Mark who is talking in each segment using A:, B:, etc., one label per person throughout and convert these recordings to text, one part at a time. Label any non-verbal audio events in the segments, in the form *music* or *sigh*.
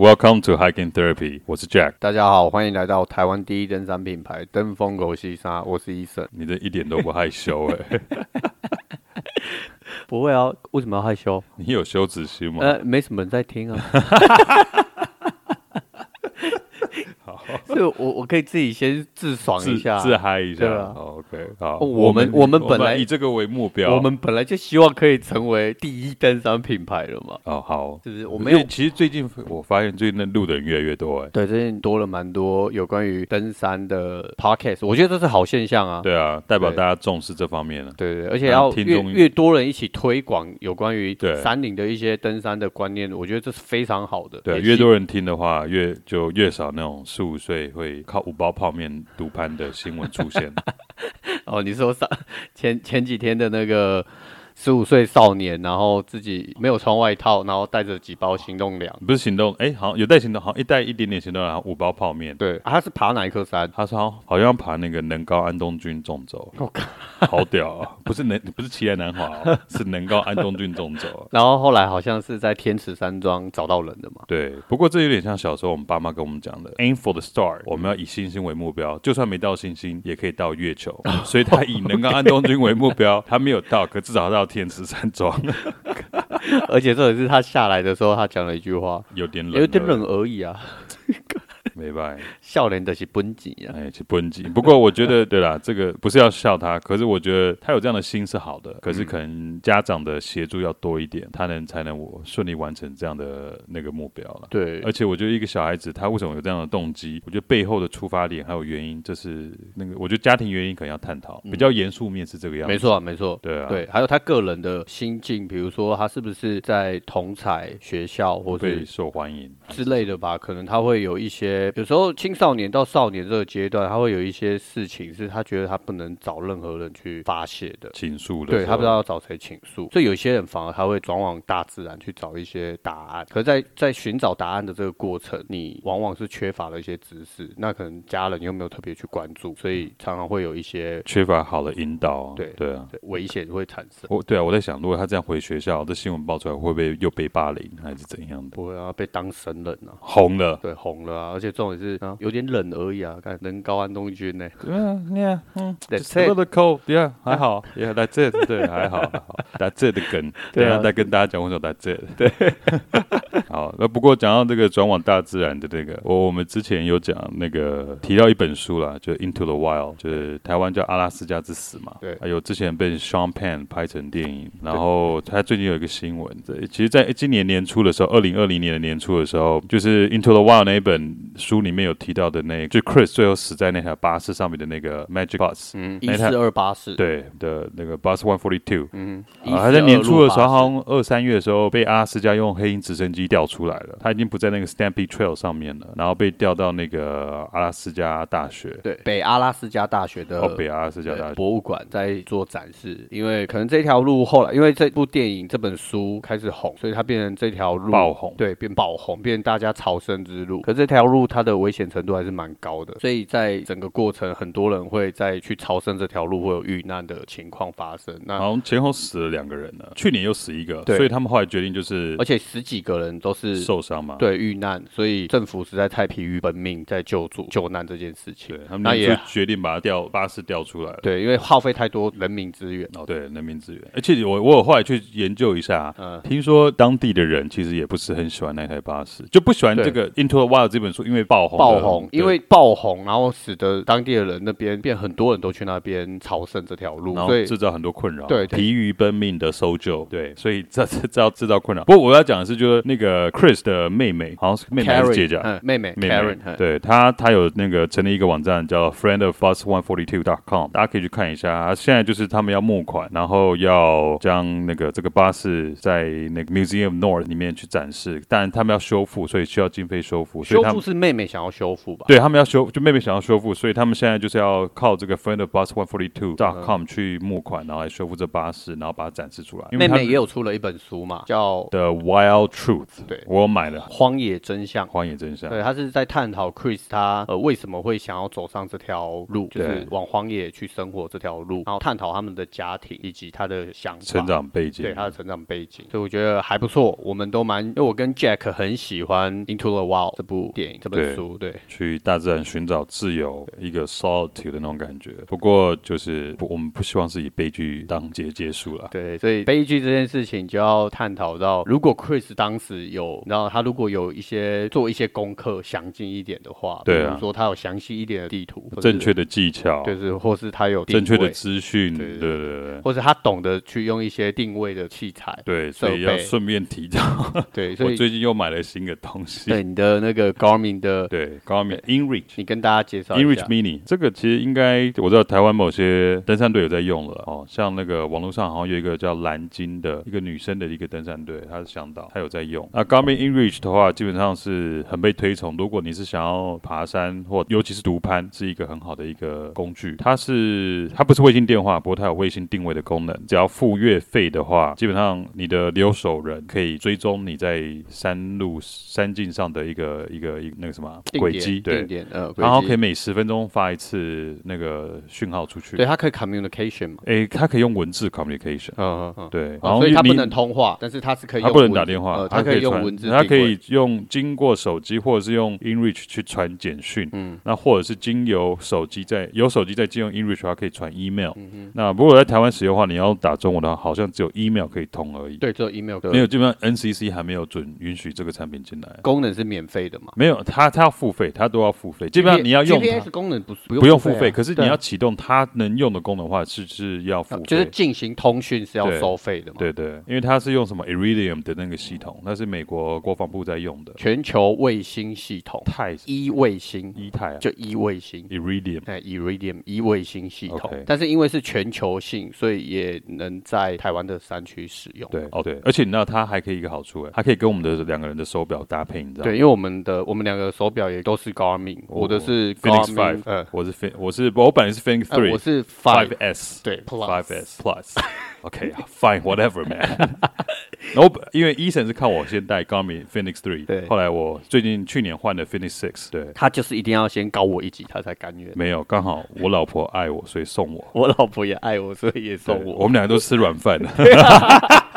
A: Welcome to Hiking Therapy，我是 Jack。
B: 大家好，欢迎来到台湾第一登山品牌登峰狗西沙，我是 Eason。
A: 你这一点都不害羞哎、欸，*laughs*
B: 不会啊，为什么要害羞？
A: 你有羞耻心吗？
B: 呃，没什么人在听啊。*laughs* 就 *laughs* 我我可以自己先自爽一下，
A: 自，自嗨一下。，OK，好。
B: 我们我们本来
A: 以这个为目标，
B: 我们本来就希望可以成为第一登山品牌了嘛。
A: 哦，好，
B: 就是我们
A: 其实最近我发现最近那录的人越来越多哎。
B: 对，最近多了蛮多有关于登山的 podcast，我觉得这是好现象啊。
A: 对啊，代表大家重视这方面了。
B: 对对，而且要越越多人一起推广有关于山林的一些登山的观念，我觉得这是非常好的。
A: 对，越多人听的话，越就越少那种十五岁会靠五包泡面独攀的新闻出现。*laughs*
B: 哦，你说上前前几天的那个。十五岁少年，然后自己没有穿外套，然后带着几包行动粮，
A: 不是行动，哎，好像有带行动，好像一带一点点行动粮，然后五包泡面。
B: 对，啊、他是爬哪一颗山？
A: 他说好像爬那个能高安东军纵走，好屌啊！不是能，不是奇莱南华，是能高安东军纵走。*laughs*
B: 然后后来好像是在天池山庄找到人的嘛。
A: 对，不过这有点像小时候我们爸妈跟我们讲的，Aim for the star，我们要以星星为目标，就算没到星星，也可以到月球。*laughs* 所以他以能高安东军为目标，他没有到，可至少到天池山庄。*laughs*
B: 而且这也是他下来的时候，他讲了一句话，
A: 有点冷，
B: 有点冷而已啊。
A: 没办法，
B: 笑脸的是本钱啊，
A: 哎，是本钱。不过我觉得，*laughs* 对啦，这个不是要笑他，可是我觉得他有这样的心是好的。可是可能家长的协助要多一点，他能才能我顺利完成这样的那个目标了。
B: 对，
A: 而且我觉得一个小孩子他为什么有这样的动机？我觉得背后的出发点还有原因，这是那个我觉得家庭原因可能要探讨，比较严肃面是这个样子。
B: 没错，没错，
A: 对啊，
B: 对，还有他个人的心境，比如说他是不是在同才学校或者
A: 受欢迎
B: 之类的吧？可能他会有一些，有时候青少。年到少年这个阶段，他会有一些事情是他觉得他不能找任何人去发泄的
A: 倾诉的，
B: 对，他不知道要找谁倾诉，所以有些人反而他会转往大自然去找一些答案。可是在在寻找答案的这个过程，你往往是缺乏了一些知识，那可能家人又没有特别去关注，所以常常会有一些
A: 缺乏好的引导。
B: 对
A: 对啊，
B: 危险会产生。
A: 我对啊，我在想，如果他这样回学校，这新闻爆出来，会不会又被霸凌还是怎样的？
B: 不会啊，被当神人啊，
A: 红了，
B: 对，红了啊，而且重点是啊，有点。冷而已啊，看能高安东君呢？
A: 对啊，你看，嗯，That's it the cold，yeah，，还好，Yeah，That's it，对，还好，That's it 的梗，等下再跟大家讲我说 That's it，对。好，那不过讲到这个转往大自然的这个，我我们之前有讲那个提到一本书啦，就 Into the Wild，就是台湾叫阿拉斯加之死嘛，对，还有之前被 Sean Penn 拍成电影，然后他最近有一个新闻，对，其实在今年年初的时候，二零二零年的年初的时候，就是 Into the Wild 那一本书里面有提到的。那就 Chris 最后死在那台巴士上面的那个 Magic Bus，
B: 嗯，一四二巴士，
A: 对的那个 Bus One Forty Two，嗯，啊，他在年初的时候，好像二三月的时候被阿拉斯加用黑鹰直升机调出来了，他已经不在那个 Stampede Trail 上面了，然后被调到那个阿拉斯加大学，
B: 对，北阿拉斯加大学的，
A: 哦，北阿拉斯加大学。
B: 博物馆在做展示，因为可能这条路后来因为这部电影这本书开始红，所以它变成这条路
A: 爆红，
B: 对，变爆红，变成大家朝圣之路，可这条路它的危险程度还是蛮高的，所以在整个过程，很多人会在去朝圣这条路会有遇难的情况发生。那
A: 好像前后死了两个人呢，去年又死一个，所以他们后来决定就是，
B: 而且十几个人都是
A: 受伤嘛，
B: 对，遇难，所以政府实在太疲于奔命在救助救难这件事情，
A: 对，他们也决定把它调巴士调出来。了，
B: 对，因为耗费太多人民资源。
A: 哦，对，人民资源，而且我我有后来去研究一下，嗯，听说当地的人其实也不是很喜欢那台巴士，就不喜欢这个 Into the Wild 这本书，因为爆红
B: 爆红，因为爆红。然后使得当地的人那边变很多人都去那边朝圣这条路，
A: 然后制造很多困扰。
B: 对，
A: 疲于奔命的搜救，对，所以这这造制造困扰。不过我要讲的是，就是那个 Chris 的妹妹，好像是妹妹还是姐姐？
B: 妹妹，妹妹。Karen，
A: 对，她她有那个成立一个网站叫 Friend of Bus One Forty Two dot com，大家可以去看一下。现在就是他们要募款，然后要将那个这个巴士在那个 Museum North 里面去展示，但他们要修复，所以需要经费修复。
B: 修复是妹妹想要修复吧？
A: 对，他们要修，就妹妹想要修复，所以他们现在就是要靠这个 Friend of Bus One Forty Two dot com 去募款，然后来修复这巴士，然后把它展示出来。
B: 因为妹妹也有出了一本书嘛，叫
A: The Wild Truth。
B: 对，
A: 我买了《
B: 荒野真相》。
A: 荒野真相。
B: 对，他是在探讨 Chris 他呃为什么会想要走上这条路，就是往荒野去生活这条路，然后探讨他们的家庭以及他的想法、
A: 成长背景，
B: 对他的成长背景，所以我觉得还不错。我们都蛮，因为我跟 Jack 很喜欢《Into the Wild》这部电影、这本书，对，对
A: 去大自然寻找自由，一个 solitude 的那种感觉。不过就是我们不希望是以悲剧当结结束了。
B: 对，所以悲剧这件事情就要探讨到，如果 Chris 当时有，然后他如果有一些做一些功课，详尽一点的话，对啊，比如说他有详细一点的地图，
A: 正确的技巧，
B: 就是或是他有
A: 正确的资讯，对对对对，
B: 或是他懂得去用一些定位的器材，
A: 对，所以要顺便提到，*laughs*
B: 对，所以 *laughs*
A: 我最近又买了新的东西，
B: 对，你的那个 Garmin 的，*laughs*
A: 对，Garmin InReach，
B: 你跟大家介绍
A: InReach Mini，这个其实应该我知道台湾某些登山队有在用了哦，像那个网络上好像有一个叫蓝鲸的一个女生的一个登山队，她是向导，她有在用。那 Garmin InReach 的话，基本上是很被推崇。如果你是想要爬山或尤其是独攀，是一个很好的一个工具。它是它不是卫星电话，不过它有卫星定位的功能。只要付月费的话，基本上你的留守人可以追踪你在山路山径上的一个一个那个什么轨迹，对，
B: 呃，
A: 然后可以每十分钟发一次那个讯号出去。
B: 对，它可以 communication 嘛？
A: 哎，它可以用文字 communication。
B: 嗯嗯嗯，
A: 对。
B: 然后所以它不能通话，但是它是可以，它
A: 不能打电话，
B: 它可以用文字，
A: 它可以用经过手机或者是用 InReach 去传简讯。嗯，那或者是经由手机在有手机在经由 InReach 的话，可以传 email。嗯哼。那如果在台湾使用的话，你要打中文的话，好像只有 email 可以通而已。
B: 对，只有 email。
A: 没有，基本上 NCC 还没有准允许这个产品进来。
B: 功能是免费的嘛？
A: 没有，它它要付费，它都要付费。基本上你要用
B: GPS 功能不
A: 不用付费，可是你要启动它能用的功能的话，是是要付费。
B: 就是进行通讯是要收费的嘛？
A: 对对，因为它是用什么 Iridium 的那个系统，那是美国国防部在用的
B: 全球卫星系统。
A: 泰
B: 一卫星，
A: 一泰
B: 就一卫星
A: ，Iridium，
B: 哎，Iridium 一卫星系统。但是因为是全球性，所以也能在台湾的山区使用。
A: 对，哦对，而且你知道它还可以一个好处，哎，它可以跟我们的两个人的手表搭配，你知道吗？
B: 对，因为我们的我们两个手表也都是 Garmin，我的是
A: Five，呃，我是我是我本来是 Fenix Three，
B: 我是
A: Five S，
B: 对
A: ，Five S Plus。OK，Fine，Whatever，Man。*laughs* 然后因为 Eason 是看我先带 Garmin Fenix Three，对，后来我最近去年换的 Phoenix Six，对，
B: 他就是一定要先高我一级，他才甘愿。
A: 没有，刚好我老婆爱我，所以送我。
B: 我老婆也爱我，所以也送我。
A: 我们两个都吃软饭的。*laughs* *laughs*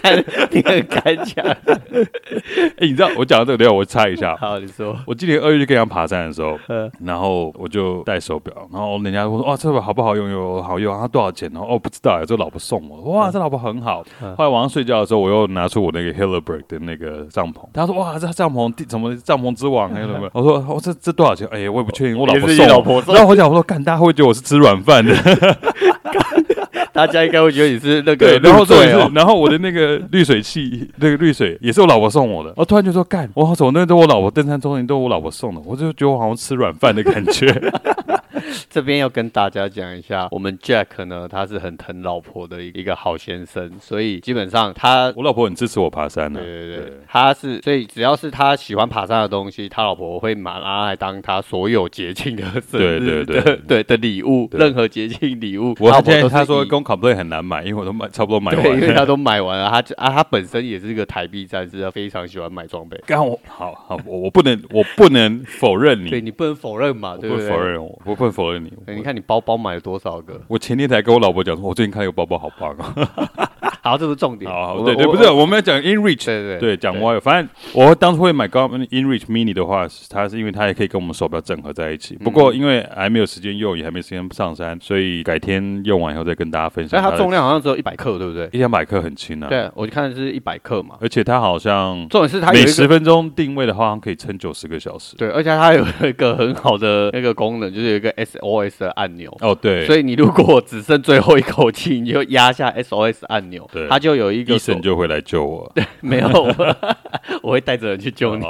B: 看你很敢讲。*laughs*
A: 哎，你知道我讲到这个，等下我猜一下。
B: 好，你说。
A: 我今年二月去跟人家爬山的时候，然后我就戴手表，然后人家问说：“哇，这个好不好用？有好用？它多少钱？”然后哦，不知道，这老婆送我。哇，这老婆很好。后来晚上睡觉的时候，我又拿出我那个 Hilleberg 的那个帐篷。他说：“哇，这帐篷什么帐篷之王？还 *laughs* 有什么？”我说：“我这这多少钱？”哎呀，我也不确定。我老婆送。然后我讲：“我说，干，大家会觉得我是吃软饭的。”
B: 大家应该会觉得你是那个，
A: 然后对，然后我的那个滤水器，那个滤水也是我老婆送我的。我突然就说干，我好走那都我老婆登山中心都我老婆送的，我就觉得我好像吃软饭的感觉。*laughs*
B: 这边要跟大家讲一下，我们 Jack 呢，他是很疼老婆的一个好先生，所以基本上他，
A: 我老婆很支持我爬山的。
B: 对对对，他是，所以只要是他喜欢爬山的东西，他老婆会拿来当他所有节庆的生日的对 *laughs* 的礼物，任何节庆礼物。
A: 我现在他说公 complete 很难买，因为我都买差不多买完，
B: 因为他都买完了。他啊，他本身也是一个台币战士，他非常喜欢买装备。
A: 刚我好好，我我不能我不能否认你，
B: 对你不能否认嘛，对不对？
A: 不否认我，我不能否认你。
B: 你看你包包买了多少个？
A: 我前天才跟我老婆讲说，我最近看一个包包好棒啊。*laughs*
B: 好，这是重点。
A: 好，好对对，不是我们要讲 InReach，对对对，讲 Wild。反正我当初会买 Garmin InReach Mini 的话，它是因为它也可以跟我们手表整合在一起。不过因为还没有时间用，也还没时间上山，所以改天用完以后再跟大家分享。
B: 但它重量好像只有一百克，对不对？
A: 一两百克很轻啊。
B: 对，我就看是一百克嘛。
A: 而且它好像
B: 重点是它
A: 每十分钟定位的话，可以撑九十个小时。
B: 对，而且它有一个很好的那个功能，就是有一个 SOS 的按钮。
A: 哦，对。
B: 所以你如果只剩最后一口气，*laughs* 你就压下 SOS 按钮。
A: 对，
B: 他就有一个
A: 医生就会来救我。
B: 对，没有，*laughs* 我会带着人去救你。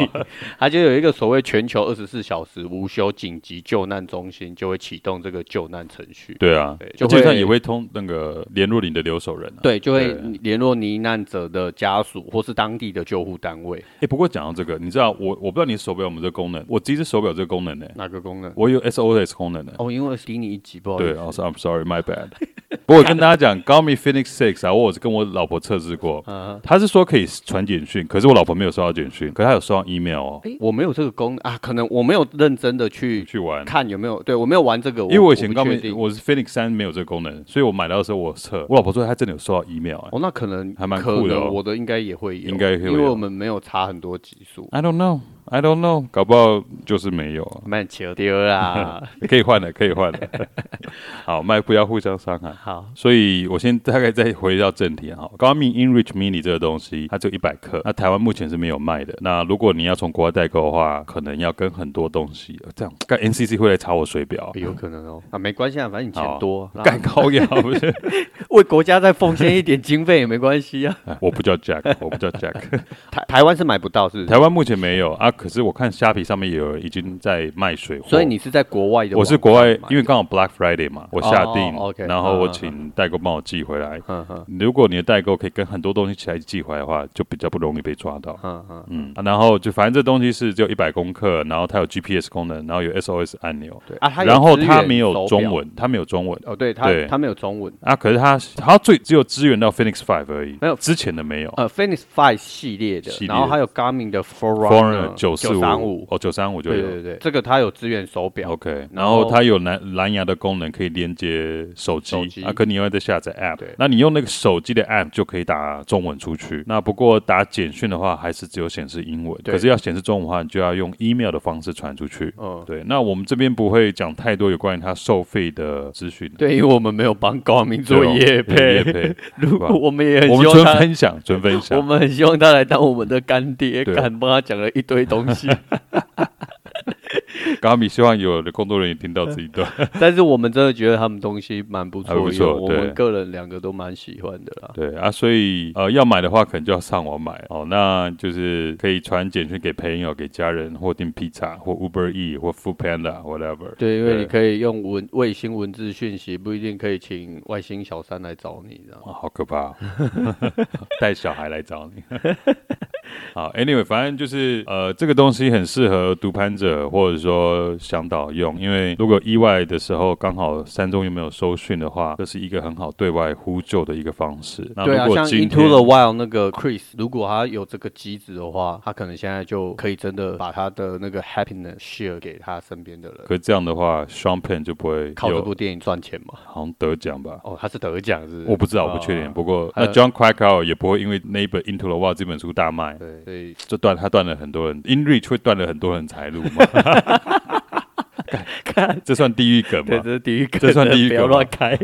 B: 他就有一个所谓全球二十四小时无休紧急救难中心，就会启动这个救难程序。
A: 对啊，对，就会也会通那个联络你的留守人。
B: 对，就会联络罹难者的家属或是当地的救护单位。
A: 哎，不过讲到这个，你知道我我不知道你手表有没有这个功能，我其实手表这个功能呢。
B: 哪个功能？
A: 我有 SOS 功能的。
B: 哦，因为低你一级，不好
A: 对，哦，I'm sorry，my bad。*laughs* 不过我跟大家讲，Garmin Fenix Six 啊，我是跟我老婆测试过，他是说可以传简讯，可是我老婆没有收到简讯，可是他有收到 email 哦。
B: 哎，我没有这个功能啊，可能我没有认真的去
A: 去玩，
B: 看有没有。对，我没有玩这个，
A: 因为我以前 Garmin 我是 Fenix 三没有这个功能，所以我买到的时候我测，我老婆说她真的有收到 email。
B: 哦，那可能
A: 还蛮酷的，
B: 我的应该也会有，
A: 应该会，
B: 因为我们没有差很多级数。
A: I don't know。I don't know，搞不好就是没有。
B: 慢球丢啦，*laughs*
A: 可以换的，可以换的。*laughs* 好，麦不要互相伤害。
B: 好，
A: 所以我先大概再回到正题哈。Garmin InReach Mini 这个东西，它只有一百克，那台湾目前是没有卖的。那如果你要从国外代购的话，可能要跟很多东西。这样，干 NCC 会来查我水表，
B: 有可能哦。啊，没关系啊，反正你钱多，
A: 干高压 *laughs* 不是？
B: 为国家再奉献一点经费也没关系啊。
A: 我不叫 Jack，我不叫 Jack。
B: 台台湾是买不到，是？
A: 台湾目前没有啊，可是我看虾皮。上面也有已经在卖水货，
B: 所以你是在国外的？
A: 我是国外，因为刚好 Black Friday 嘛，我下定，然后我请代购帮我寄回来。如果你的代购可以跟很多东西起来寄回来的话，就比较不容易被抓到。嗯，然后就反正这东西是只有一百公克，然后它有 GPS 功能，然后有 SOS 按钮。对啊，然后它没有中文，它没有中文。
B: 哦，对，它它没有中文
A: 啊，可是它它最只有支援到 Phoenix Five 而已，没有之前的没有。
B: 呃，Fenix Five 系列的，然后还有 Garmin 的 Forerunner
A: 九四五。哦，九三五就有，
B: 对对对，这个它有支援手表
A: ，OK，然后它有蓝蓝牙的功能，可以连接手机，啊，可你要再下载 App，对，那你用那个手机的 App 就可以打中文出去，那不过打简讯的话，还是只有显示英文，可是要显示中文的话，你就要用 email 的方式传出去，嗯，对，那我们这边不会讲太多有关于它收费的资讯，
B: 对，因为我们没有帮高明做业配，*laughs* 如果我们也很
A: 希望他分享，纯分享，*laughs*
B: 我们很希望他来当我们的干爹，敢帮他讲了一堆东西。*laughs*
A: 高米希望有的工作人员听到这一段，*laughs*
B: 但是我们真的觉得他们东西蛮不错，不错，我们个人两个都蛮喜欢的啦。
A: 对啊，所以呃要买的话，可能就要上网买哦。那就是可以传简讯给朋友、给家人，或订披萨，或 Uber E，或 Food Panda，whatever。
B: 对，因为你可以用文卫星文字讯息，不一定可以请外星小三来找你，知道吗？
A: 好可怕，*laughs* 带小孩来找你。好，Anyway，反正就是呃，这个东西很适合独攀者或者说向导用，因为如果意外的时候刚好山中又没有收讯的话，这是一个很好对外呼救的一个方式。
B: 对啊，像 Into the Wild 那个 Chris，如果他有这个机子的话，他可能现在就可以真的把他的那个 happiness share 给他身边的人。
A: 可是这样的话，Sean Penn 就不会
B: 靠这部电影赚钱嘛？
A: 好像得奖吧？
B: 哦，他是得奖是，是？
A: 我不知道，我不确定。不过那 John Krakauer 也不会因为那一本 Into the Wild 这本书大卖。
B: 对，所以
A: 就断他断了很多人，InReach 会断了很多人财路嘛。*laughs* 看，这算地狱梗吗？
B: 对，这是地狱梗，
A: 这算地狱梗，
B: 不要乱开。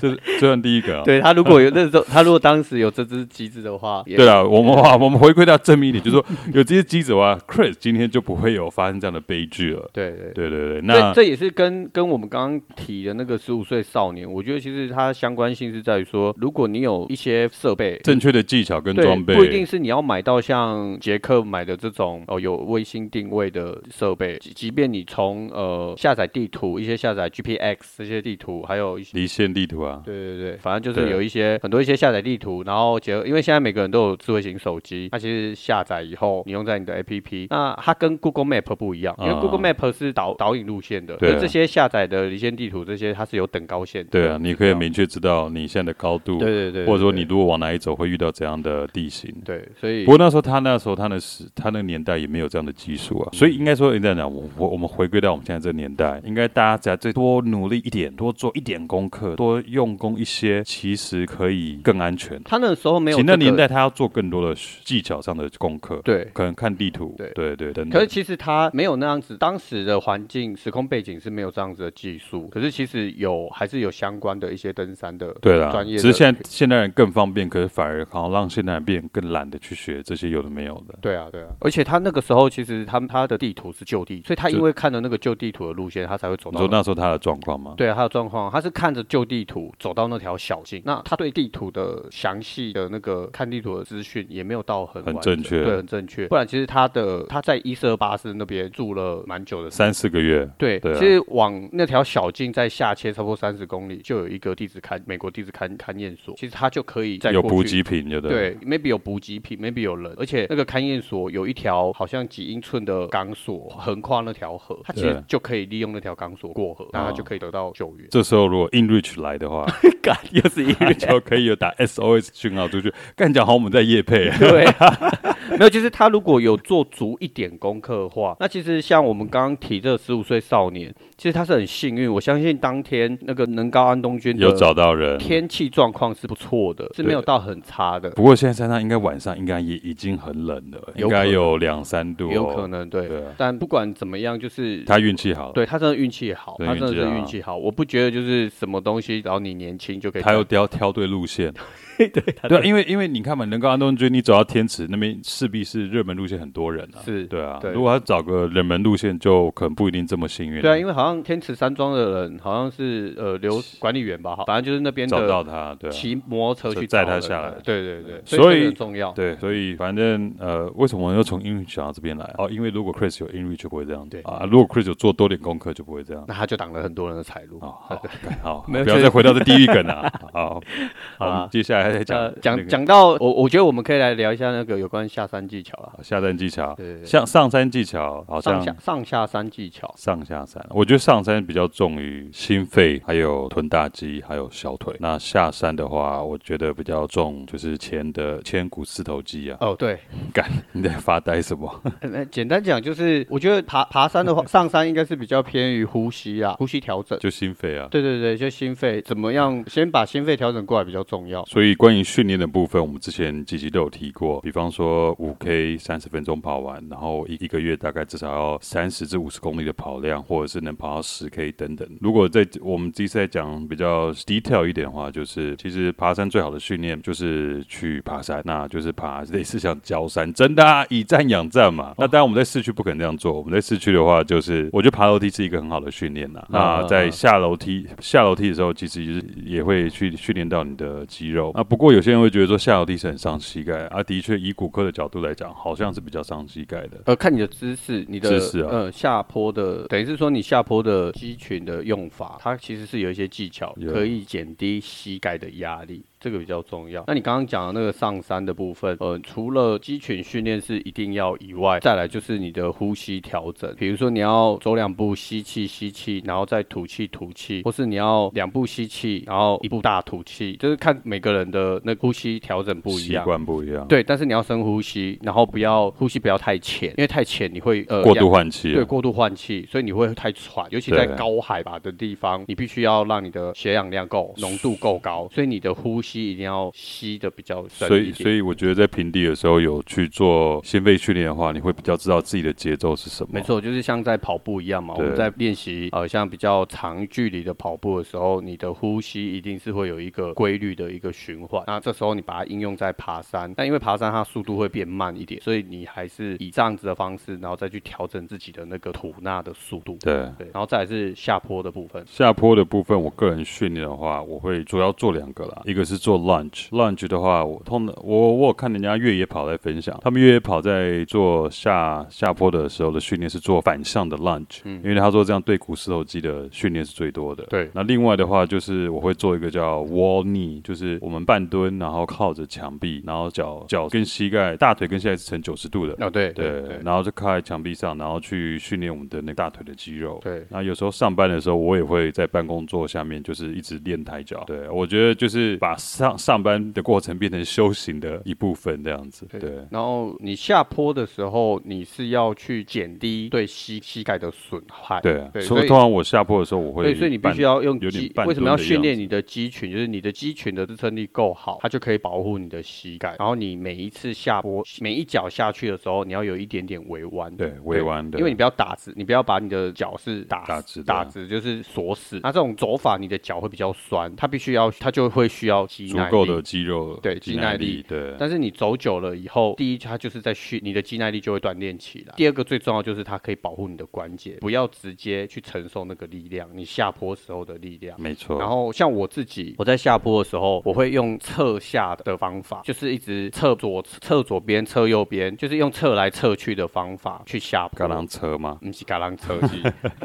A: 这这算第一个
B: 啊。对，他如果有那时候，他如果当时有这只机子的话，
A: 对啊，我们话我们回归到正面一点，就是说有这些机子的话，Chris *laughs* 今天就不会有发生这样的悲剧了。
B: 对对
A: 对对对，那
B: 这也是跟跟我们刚刚提的那个十五岁少年，我觉得其实它相关性是在于说，如果你有一些设备，
A: 正确的技巧跟装备，
B: 不一定是你要买到像杰克买的这种哦有卫星定位的设备，即便你从呃下载地图。一些下载 GPX 这些地图，还有一些
A: 离线地图啊，
B: 对对对，反正就是有一些很多一些下载地图，然后结合，因为现在每个人都有智慧型手机，它其实下载以后，你用在你的 APP，那它跟 Google Map 不一样，因为 Google Map 是导导引路线的，对。这些下载的离线地图这些它是有等高线的，
A: 对啊，你可以明确知道你现在的高度，对对对，或者说你如果往哪里走会遇到怎样的地形，
B: 对，所以
A: 不过那时候他那时候他的时他那个年代也没有这样的技术啊，所以应该说这样讲，我我我们回归到我们现在这个年代，应该大家在最多。多努力一点，多做一点功课，多用功一些，其实可以更安全。
B: 他那个时候没有、
A: 这个，那年代他要做更多的技巧上的功课，
B: 对，
A: 可能看地图，对对对等等。
B: 可是其实他没有那样子，当时的环境、时空背景是没有这样子的技术。可是其实有，还是有相关的一些登山的对啦，专业。
A: 只是现在现代人更方便，可是反而好像让现代人变更懒得去学这些有的没有的。
B: 对啊，对啊。而且他那个时候其实他他的地图是旧地，所以他因为看了那个旧地图的路线，他才会走到。
A: 你说那时候他的状况吗？
B: 对啊，他的状况，他是看着旧地图，图走到那条小径，那他对地图的详细的那个看地图的资讯也没有到很
A: 很正确，
B: 对，很正确。不然其实他的他在伊瑟巴斯那边住了蛮久的，
A: 三四个月。
B: 对，对啊、其实往那条小径再下切差不多三十公里，就有一个地质勘美国地质勘勘验所，其实他就可以在
A: 有补给品，对
B: 对，maybe 有补给品，maybe 有人，而且那个勘验所有一条好像几英寸的钢索横跨那条河，他其实就可以利用那条钢索过河，那他就可以得到救援。
A: 这时候如果 InReach 来的话，*laughs*
B: 干又是 InReach
A: 就可以有打 *laughs* SOS 讯号出去。干讲好我们在夜配，
B: 对、啊，*laughs* 没有，就是他如果有做足一点功课的话，那其实像我们刚刚提这十五岁少年，其实他是很幸运。我相信当天那个能高安东军
A: 有找到人，
B: 天气状况是不错的，是没有到很差的。
A: 不过现在山上应该晚上应该也已经很冷了，应该有两三度，
B: 有可能对。对啊、但不管怎么样，就是
A: 他运气好，
B: 对他真的运气好，他真的是运气好。我不觉得就是什么东西，然后你年轻就可以，
A: 他又挑挑对路线。*laughs* 对对，因为因为你看嘛，能够安东军，你走到天池那边，势必是热门路线很多人啊。
B: 是，
A: 对啊。如果他找个冷门路线，就可能不一定这么幸运。
B: 对啊，因为好像天池山庄的人好像是呃留管理员吧，反正就是那边
A: 找到他，对，
B: 骑摩托车去
A: 载他下来。
B: 对对对，
A: 所以
B: 很重要。
A: 对，所以反正呃，为什么又从 InReach 想到这边来？哦，因为如果 Chris 有 InReach 就不会这样。对啊，如果 Chris 有做多点功课就不会这样。
B: 那他就挡了很多人的财路。
A: 好，好，不要再回到这地狱梗了。好，*laughs* 好，接下来再讲讲。
B: 讲到我，我觉得我们可以来聊一下那个有关下山技巧啊。
A: 下山技巧，对，像上山技巧，好像
B: 上下上下山技巧，
A: 上下山。我觉得上山比较重于心肺，还有臀大肌，还有小腿。那下山的话，我觉得比较重就是前的前股四头肌啊。
B: 哦，对，
A: 干，你在发呆什么？*laughs*
B: 简单讲就是，我觉得爬爬山的话，*laughs* 上山应该是比较偏于呼吸啊，呼吸调整，
A: 就心肺啊。
B: 对对对，就心肺怎么样，先把心肺调整过来比较重要。
A: 所以关于训练的。部分我们之前几集都有提过，比方说五 K 三十分钟跑完，然后一一个月大概至少要三十至五十公里的跑量，或者是能跑到十 K 等等。如果在我们这次在讲比较 detail 一点的话，就是其实爬山最好的训练就是去爬山，那就是爬类似像郊山，真的啊，以战养战嘛。那当然我们在市区不可能这样做，我们在市区的话，就是我觉得爬楼梯是一个很好的训练呐。那在下楼梯下楼梯的时候，其实也会去训练到你的肌肉。那不过有些人会觉得。说下楼梯是很伤膝盖啊，的确，以骨科的角度来讲，好像是比较伤膝盖的。
B: 呃，看你的姿势，你的
A: 姿势啊，
B: 呃，下坡的，等于是说你下坡的肌群的用法，它其实是有一些技巧，可以减低膝盖的压力。这个比较重要。那你刚刚讲的那个上山的部分，呃，除了肌群训练是一定要以外，再来就是你的呼吸调整。比如说你要走两步吸气吸气，然后再吐气吐气，或是你要两步吸气，然后一步大吐气，就是看每个人的那呼吸调整不一样，习
A: 惯不一样。
B: 对，但是你要深呼吸，然后不要呼吸不要太浅，因为太浅你会呃
A: 过度换气。
B: 对，过度换气，所以你会太喘，尤其在高海拔的地方，你必须要让你的血氧量够，浓度够高，所以你的呼吸一定要。吸的比较深，
A: 所以所以我觉得在平地的时候有去做心肺训练的话，你会比较知道自己的节奏是什么。
B: 没错，就是像在跑步一样嘛。我们在练习呃像比较长距离的跑步的时候，你的呼吸一定是会有一个规律的一个循环。那这时候你把它应用在爬山，但因为爬山它速度会变慢一点，所以你还是以这样子的方式，然后再去调整自己的那个吐纳的速度。
A: 对
B: 对，然后再来是下坡的部分。
A: 下坡的部分，我个人训练的话，我会主要做两个啦，一个是做 lunge。Lunge 的话，我通的我我有看人家越野跑在分享，他们越野跑在做下下坡的时候的训练是做反向的 lunge，嗯，因为他说这样对股四头肌的训练是最多的。
B: 对，
A: 那另外的话就是我会做一个叫 wall knee，就是我们半蹲，然后靠着墙壁，然后脚脚跟膝盖、大腿跟膝盖是成九十度的。
B: 哦，对对，对，
A: 然后就靠在墙壁上，然后去训练我们的那个大腿的肌肉。
B: 对，
A: 然后有时候上班的时候，我也会在办公桌下面就是一直练抬脚。对，我觉得就是把上上班的过程变成修行的一部分，这样子。对。
B: 然后你下坡的时候，你是要去减低对膝膝盖的损害。
A: 对啊。所以通常我下坡的时候，我会。
B: 对，所以你必须要用肌。为什么要训练你的肌群？就是你的肌群的支撑力够好，它就可以保护你的膝盖。然后你每一次下坡，每一脚下去的时候，你要有一点点微弯。
A: 对，微弯的。
B: 因为你不要打直，你不要把你的脚是打直，打直就是锁死。那这种走法，你的脚会比较酸，它必须要，它就会需要
A: 足够的肌肉，
B: 对肌耐力，
A: 对。
B: 但是你走久了以后，第一，它就是在训你的肌耐力就会锻炼起来。第二个最重要就是它可以保护你的关节，不要直接去承受那个力量，你下坡时候的力量。
A: 没错。
B: 然后像我自己，我在下坡的时候，我会用侧下的方法，就是一直侧左侧左边，侧右边，就是用侧来侧去的方法去下坡。
A: 嘎啷车吗？
B: 不是嘎啷车，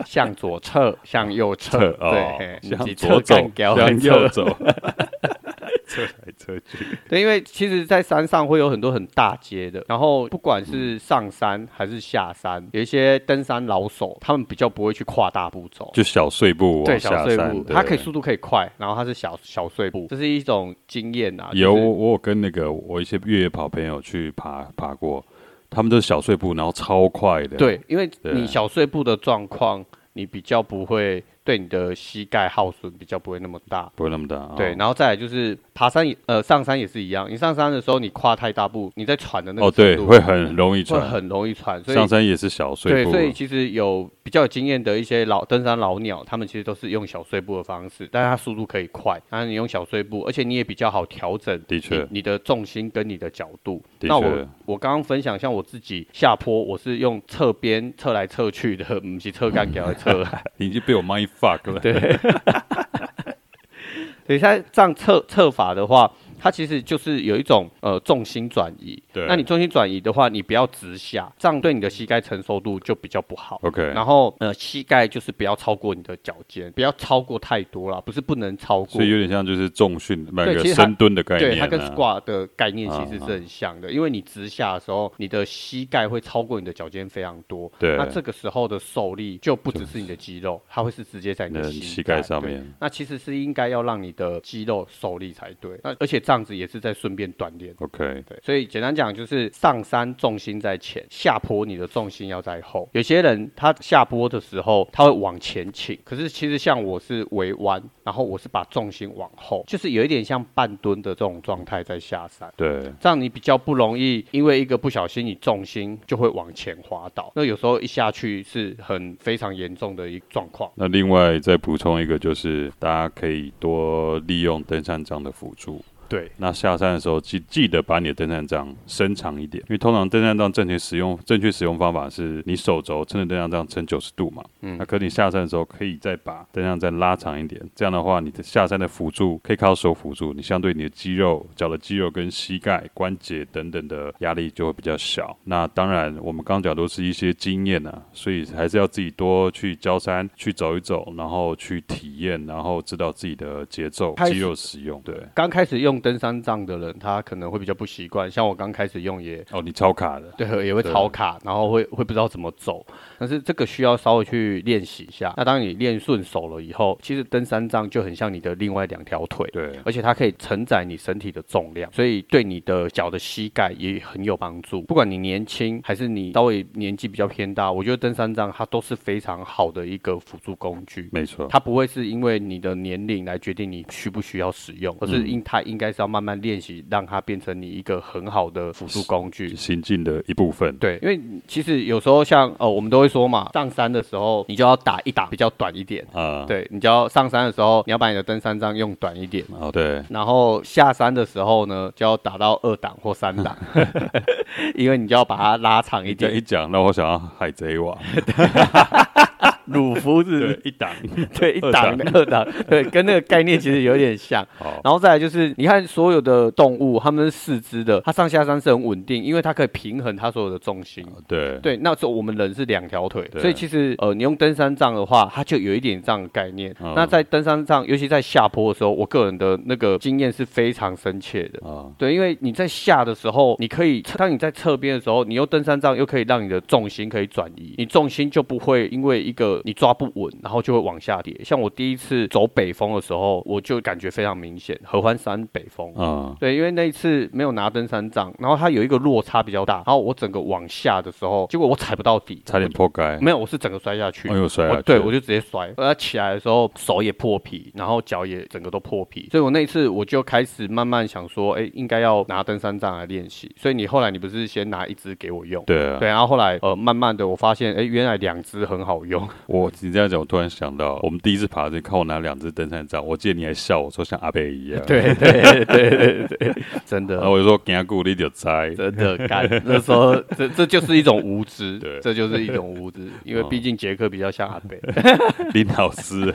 B: 向左侧，向右侧，对，
A: 向左走，向右走。侧来车去，*laughs*
B: 对，因为其实，在山上会有很多很大街的，然后不管是上山还是下山，有一些登山老手，他们比较不会去跨大步走，
A: 就小碎步，
B: 对，小碎步，它可以速度可以快，然后它是小小碎步，这是一种经验啊。
A: 有我有跟那个我一些越野跑朋友去爬爬过，他们都是小碎步，然后超快的。
B: 对，因为你小碎步的状况，你比较不会。对你的膝盖耗损比较不会那么大，
A: 不会那么大。哦、
B: 对，然后再来就是爬山也呃上山也是一样，你上山的时候你跨太大步，你在喘的那个
A: 哦对，会很容易喘，
B: 会很容易喘。
A: 所以上山也是小碎步。
B: 对，所以其实有比较有经验的一些老登山老鸟，他们其实都是用小碎步的方式，但是它速度可以快。然后你用小碎步，而且你也比较好调整，
A: 的确，
B: 你的重心跟你的角度。
A: 的。
B: 那我我刚刚分享像我自己下坡，我是用侧边侧来侧去的，*laughs* 不是侧杆脚来侧。*laughs*
A: 你已经被我 mind fuck 了。
B: 对。等一下，这样测测法的话。它其实就是有一种呃重心转移，
A: 对。
B: 那你重心转移的话，你不要直下，这样对你的膝盖承受度就比较不好。
A: OK。
B: 然后呃膝盖就是不要超过你的脚尖，不要超过太多了，不是不能超过。
A: 所以有点像就是重训那个深蹲的概念，啊，
B: 对，它跟 squat 的概念其实是很像的，因为你直下的时候，你的膝盖会超过你的脚尖非常多。
A: 对。
B: 那这个时候的受力就不只是你的肌肉，它会是直接在你的膝盖
A: 上面。
B: 那其实是应该要让你的肌肉受力才对。那而且这样子也是在顺。便锻炼
A: ，OK，
B: 对，所以简单讲就是上山重心在前，下坡你的重心要在后。有些人他下坡的时候他会往前倾，可是其实像我是微弯，然后我是把重心往后，就是有一点像半蹲的这种状态在下山。
A: 对，
B: 这样你比较不容易因为一个不小心你重心就会往前滑倒。那有时候一下去是很非常严重的一个状况。
A: 那另外再补充一个，就是大家可以多利用登山杖的辅助。
B: 对，
A: 那下山的时候记记得把你的登山杖伸长一点，因为通常登山杖正确使用正确使用方法是你手肘撑着登山杖撑九十度嘛，嗯，那可你下山的时候可以再把登山杖拉长一点，这样的话你的下山的辅助可以靠手辅助，你相对你的肌肉、脚的肌肉跟膝盖关节等等的压力就会比较小。那当然我们刚讲都是一些经验啊，所以还是要自己多去交山去走一走，然后去体验，然后知道自己的节奏、肌肉使用。对，
B: 刚开始用。登山杖的人，他可能会比较不习惯。像我刚开始用也
A: 哦，你超卡的，
B: 对，也会超卡，然后会会不知道怎么走。但是这个需要稍微去练习一下。那当你练顺手了以后，其实登山杖就很像你的另外两条腿，
A: 对，
B: 而且它可以承载你身体的重量，所以对你的脚的膝盖也很有帮助。不管你年轻还是你稍微年纪比较偏大，我觉得登山杖它都是非常好的一个辅助工具。
A: 没错，
B: 它不会是因为你的年龄来决定你需不需要使用，而是因它应该。是要慢慢练习，让它变成你一个很好的辅助工具，
A: 行进的一部分。
B: 对，因为其实有时候像哦，我们都会说嘛，上山的时候你就要打一档比较短一点啊。对，你就要上山的时候，你要把你的登山杖用短一点。
A: 哦，对。
B: 然后下山的时候呢，就要打到二档或三档，*laughs* 因为你就要把它拉长一点。
A: 一讲，那我想要海贼王。*laughs* *laughs*
B: 鲁夫是
A: 一档，*laughs*
B: 对一档二档，对，跟那个概念其实有点像。*laughs* 然后再来就是，你看所有的动物，它们是四肢的，它上下山是很稳定，因为它可以平衡它所有的重心。
A: 对
B: 对，那时候我们人是两条腿，所以其实呃，你用登山杖的话，它就有一点这样的概念。那在登山杖，尤其在下坡的时候，我个人的那个经验是非常深切的。对，因为你在下的时候，你可以当你在侧边的时候，你用登山杖又可以让你的重心可以转移，你重心就不会因为一个。你抓不稳，然后就会往下跌。像我第一次走北峰的时候，我就感觉非常明显。合欢山北峰，嗯，对，因为那一次没有拿登山杖，然后它有一个落差比较大，然后我整个往下的时候，结果我踩不到底，
A: 差点破盖。
B: 没有，我是整个摔下去。
A: 没有摔下去。
B: 对，我就直接摔。而起来的时候，手也破皮，然后脚也整个都破皮。所以我那一次我就开始慢慢想说，哎，应该要拿登山杖来练习。所以你后来你不是先拿一支给我用？
A: 对啊。
B: 对，然后后来呃，慢慢的我发现，哎，原来两支很好用。
A: 我你这样讲，我突然想到，我们第一次爬，这看我拿两只登山杖，我记得你还笑我说像阿贝一样。*laughs*
B: 对对对对对，真的。
A: 然后我就说给他鼓励就摘，
B: 真的干。那时候 *laughs* 这这就是一种无知，*laughs* 对，这就是一种无知，因为毕竟杰克比较像阿贝。
A: 林老师，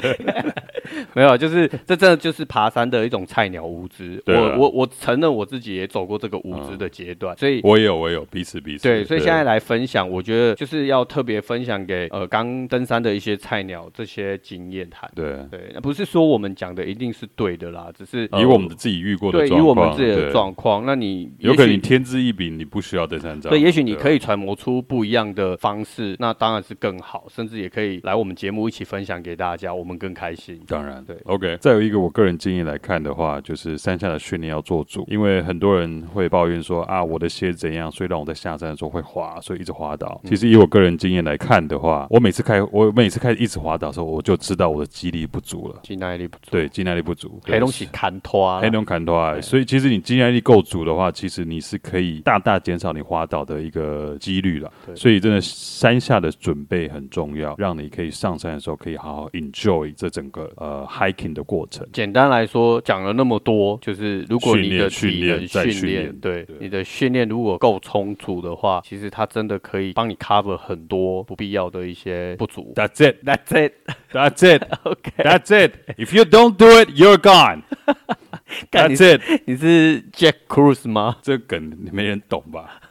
B: 没有，就是这真的就是爬山的一种菜鸟无知。我我我承认我自己也走过这个无知的阶段，所以
A: 我也有我也有彼此彼此。
B: 对，所以现在来分享，我觉得就是要特别分享给呃刚登山的一些菜鸟这些经验谈。
A: 对
B: 对，那不是说我们讲的一定是对的啦，只是
A: 以我们自己遇过的状况，
B: 对，以我们自己的状况，那你
A: 有可能你天资异禀，你不需要登山杖。
B: 对，也许你可以揣摩出不一样的方式，那当然是更好，甚至也可以来我们节目一起分享给大家，我们更开心。
A: 当然，对。OK，再有一个我个人经验来看的话，就是山下的训练要做足，因为很多人会抱怨说啊，我的鞋怎样，所以让我在下山的时候会滑，所以一直滑倒。其实以我个人经验来看的话，我每次开，我每次开始一直滑倒的时候，我就知道我的肌力不足了，
B: 肌耐力不足。
A: 对，肌耐力不足，
B: 黑东西砍拖，
A: 黑东砍拖。所以其实你肌耐力够足的话，其实你是可以大大减少你滑倒的一个几率了。所以真的山下的准备很重要，让你可以上山的时候可以好好 enjoy 这整个呃 hiking 的过程。
B: 简单来说，讲了那么多，就是如果你的体能训练，对你的训练如果够充足的话，其实它真的可以帮你 cover 很多不必要的一些不足。
A: That's it.
B: That's it.
A: That's it. *laughs*
B: OK.
A: That's it. If you don't do it, you're gone. *laughs* That's it.
B: 你是 Jack Cruz 吗？
A: 这个梗没人懂吧？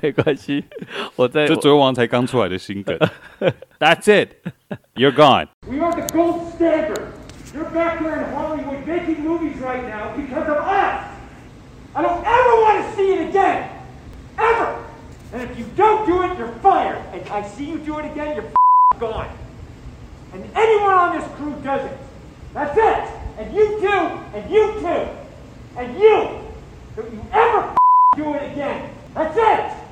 B: 没关系，我在
A: 这昨晚才刚出来的新梗。That's it. *laughs* You're gone.
C: We are the gold standard. You're back there in Hollywood making movies right now because of us. I don't ever want to see it again. Ever. And if you don't do it, you're fired. And I see you do it again, you're gone. And anyone on this crew does it. That's it. And you too. And you too. And you. Don't you ever do it again. That's it.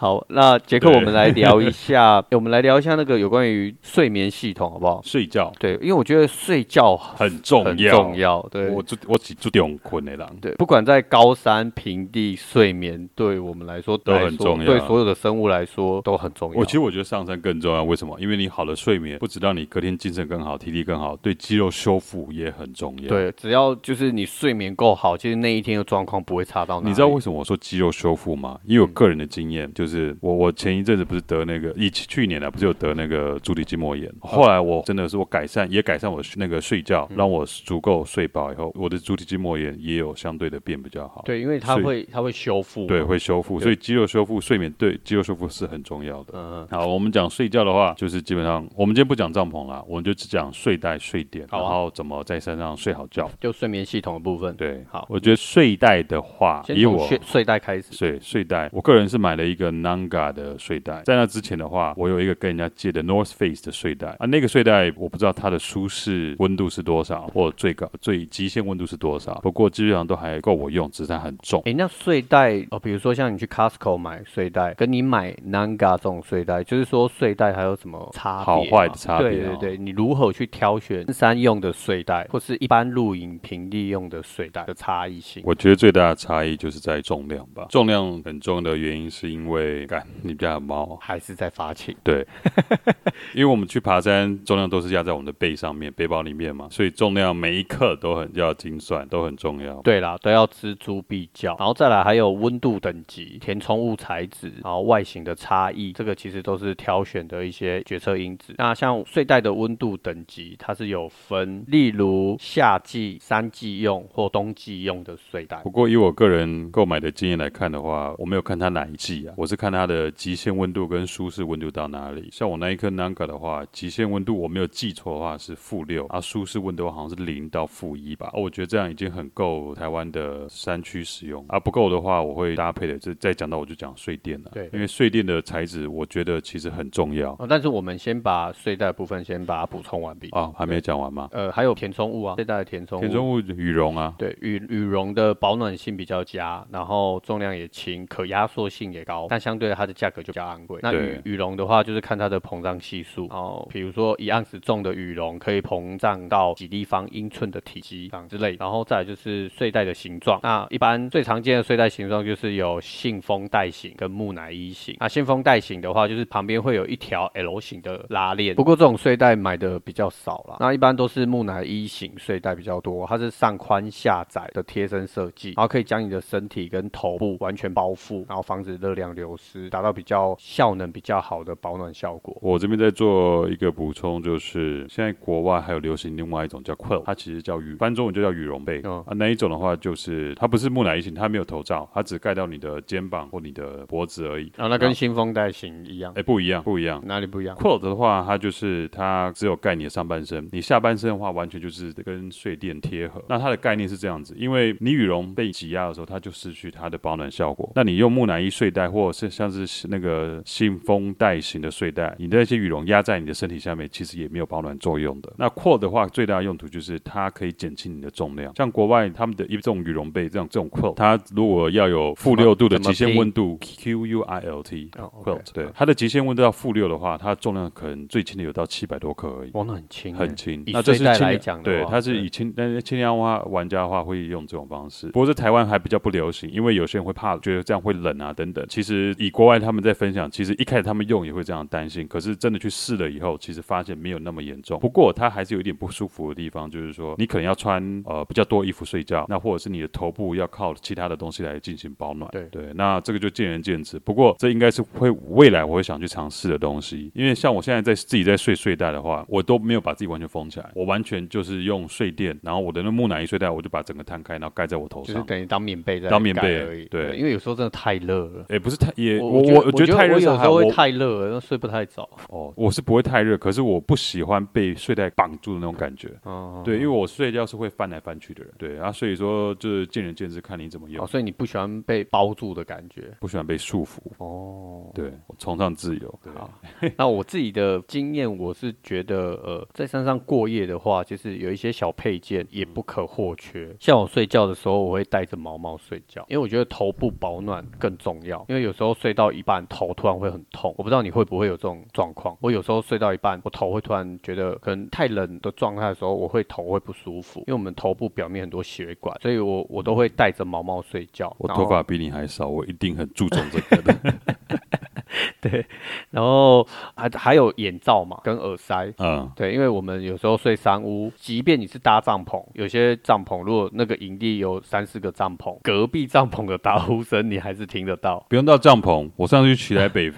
B: 好，那杰克，我们来聊一下，*laughs* 我们来聊一下那个有关于睡眠系统，好不好？
A: 睡觉，
B: 对，因为我觉得睡觉
A: 很重要，
B: 很重要。对，
A: 我我只注重困的啦。
B: 对，不管在高山、平地，睡眠对我们来说
A: 都很重要，
B: 对所有的生物来说都很重要。
A: 我其实我觉得上山更重要，为什么？因为你好的睡眠，不只让你隔天精神更好、体力更好，对肌肉修复也很重要。
B: 对，只要就是你睡眠够好，其实那一天的状况不会差到哪。
A: 你知道为什么我说肌肉修复吗？因为我个人的经验就是我我前。一阵子不是得那个，一去年呢不是有得那个足底筋膜炎。后来我真的是我改善，也改善我那个睡觉，让我足够睡饱以后，我的足底筋膜炎也有相对的变比较好。
B: 对，因为它会它会修复，
A: 对，会修复，所以肌肉修复、睡眠对肌肉修复是很重要的。嗯，好，我们讲睡觉的话，就是基本上我们今天不讲帐篷啦，我们就只讲睡袋、睡垫，然后怎么在山上睡好觉，
B: 就睡眠系统的部分。
A: 对，好，我觉得睡袋的话，以我
B: 睡睡袋开始，
A: 睡睡袋，我个人是买了一个 Nanga 的。睡袋，在那之前的话，我有一个跟人家借的 North Face 的睡袋啊，那个睡袋我不知道它的舒适温度是多少，或最高最极限温度是多少，不过基本上都还够我用，只是它很重。
B: 哎，那睡袋哦，比如说像你去 Costco 买睡袋，跟你买 Nanga 这种睡袋，就是说睡袋还有什么差别？
A: 好坏的差别？
B: 对对对，你如何去挑选登山用的睡袋，或是一般露营平地用的睡袋的差异性？
A: 我觉得最大的差异就是在重量吧，重量很重的原因是因为，干你家的。猫
B: 还是在发情，
A: 对，*laughs* 因为我们去爬山，重量都是压在我们的背上面，背包里面嘛，所以重量每一克都很要精算，都很重要。
B: 对啦，都要锱铢必较，然后再来还有温度等级、填充物材质，然后外形的差异，这个其实都是挑选的一些决策因子。那像睡袋的温度等级，它是有分，例如夏季、三季用或冬季用的睡袋。
A: 不过以我个人购买的经验来看的话，我没有看它哪一季啊，我是看它的极限温度跟舒适温度到哪里？像我那一颗 Nanga 的话，极限温度我没有记错的话是负六，啊，舒适温度好像是零到负一吧。我觉得这样已经很够台湾的山区使用。啊，不够的话，我会搭配的。这再讲到我就讲睡垫了。对，因为睡垫的材质，我觉得其实很重要。
B: 哦，但是我们先把睡袋部分先把它补充完毕。
A: 哦，还没讲完吗？
B: 呃，还有填充物啊，睡袋的填充物。
A: 填充物羽绒啊。
B: 对，羽羽绒的保暖性比较佳，然后重量也轻，可压缩性也高，但相对它的价格就比较昂贵。那羽羽绒的话，就是看它的膨胀系数，然后比如说一盎司重的羽绒可以膨胀到几立方英寸的体积之类。然后再来就是睡袋的形状，那一般最常见的睡袋形状就是有信封袋型跟木乃伊型。那信封袋型的话，就是旁边会有一条 L 型的拉链。不过这种睡袋买的比较少了，那一般都是木乃伊型睡袋比较多，它是上宽下窄的贴身设计，然后可以将你的身体跟头部完全包覆，然后防止热量流失，达到比较效能比较好的保暖效果。
A: 我这边在做一个补充，就是现在国外还有流行另外一种叫 quilt，它其实叫羽，翻中文就叫羽绒被。嗯、啊，那一种的话就是它不是木乃伊型，它没有头罩，它只盖到你的肩膀或你的脖子而已。
B: 啊，那跟新风带型一样？哎、
A: 欸，不一样，不一样，
B: 哪里不一样
A: ？quilt 的话，它就是它只有盖你的上半身，你下半身的话完全就是跟睡垫贴合。那它的概念是这样子，因为你羽绒被挤压的时候，它就失去它的保暖效果。那你用木乃伊睡袋或者是像是那个信封袋型的睡袋，你的那些羽绒压在你的身体下面，其实也没有保暖作用的。那 quilt 的话，最大的用途就是它可以减轻你的重量。像国外他们的一种羽绒被，这种这种 quilt，它如果要有负六度的极限温度，Q U I L T quilt，对，它的极限温度到负六的话，它的重量可能最轻的有到七百多克而已。
B: 哇，那很轻，
A: 很轻。
B: 那这是轻
A: 量，对，它是以轻，但是轻量化玩家的话会用这种方式。不过在台湾还比较不流行，因为有些人会怕，觉得这样会冷啊等等。其实以国外他们在分享，其实一开始他们用也会这样担心，可是真的去试了以后，其实发现没有那么严重。不过它还是有一点不舒服的地方，就是说你可能要穿呃比较多衣服睡觉，那或者是你的头部要靠其他的东西来进行保暖。
B: 对
A: 对，那这个就见仁见智。不过这应该是会未来我会想去尝试的东西，因为像我现在在自己在睡睡袋的话，我都没有把自己完全封起来，我完全就是用睡垫，然后我的那木乃伊睡袋，我就把整个摊开，然后盖在我头上，
B: 就是等于当棉被在
A: 当棉被而已。对，
B: 因为有时候真的太热了，
A: 也不是太也我我我觉得太热，有时
B: 候会太热睡不太早。
A: 哦，我是不会太热，可是我不喜欢被睡袋绑住的那种感觉。哦，对，因为我睡觉是会翻来翻去的人。对，然后所以说就是见仁见智，看你怎么用。
B: 哦，所以你不喜欢被包住的感觉，
A: 不喜欢被束缚。哦，对，我崇尚自由。对。
B: 好，*laughs* 那我自己的经验，我是觉得，呃，在山上过夜的话，就是有一些小配件也不可或缺。像我睡觉的时候，我会带着毛毛睡觉，因为我觉得头部保暖更重要。因为有时候睡到一半，头突然会很痛，我不知道你会不会有这种状况。我有时候睡到一半，我头会突然觉得可能太冷的状态的时候，我会头会不舒服，因为我们头部表面很多血管，所以我我都会带着毛毛睡觉。
A: 我头发比你还少，我一定很注重这个的。*laughs* *laughs*
B: 对，然后还还有眼罩嘛，跟耳塞。嗯，对，因为我们有时候睡山屋，即便你是搭帐篷，有些帐篷如果那个营地有三四个帐篷，隔壁帐篷的打呼声你还是听得到。
A: 不用到帐篷，我上次去奇来北，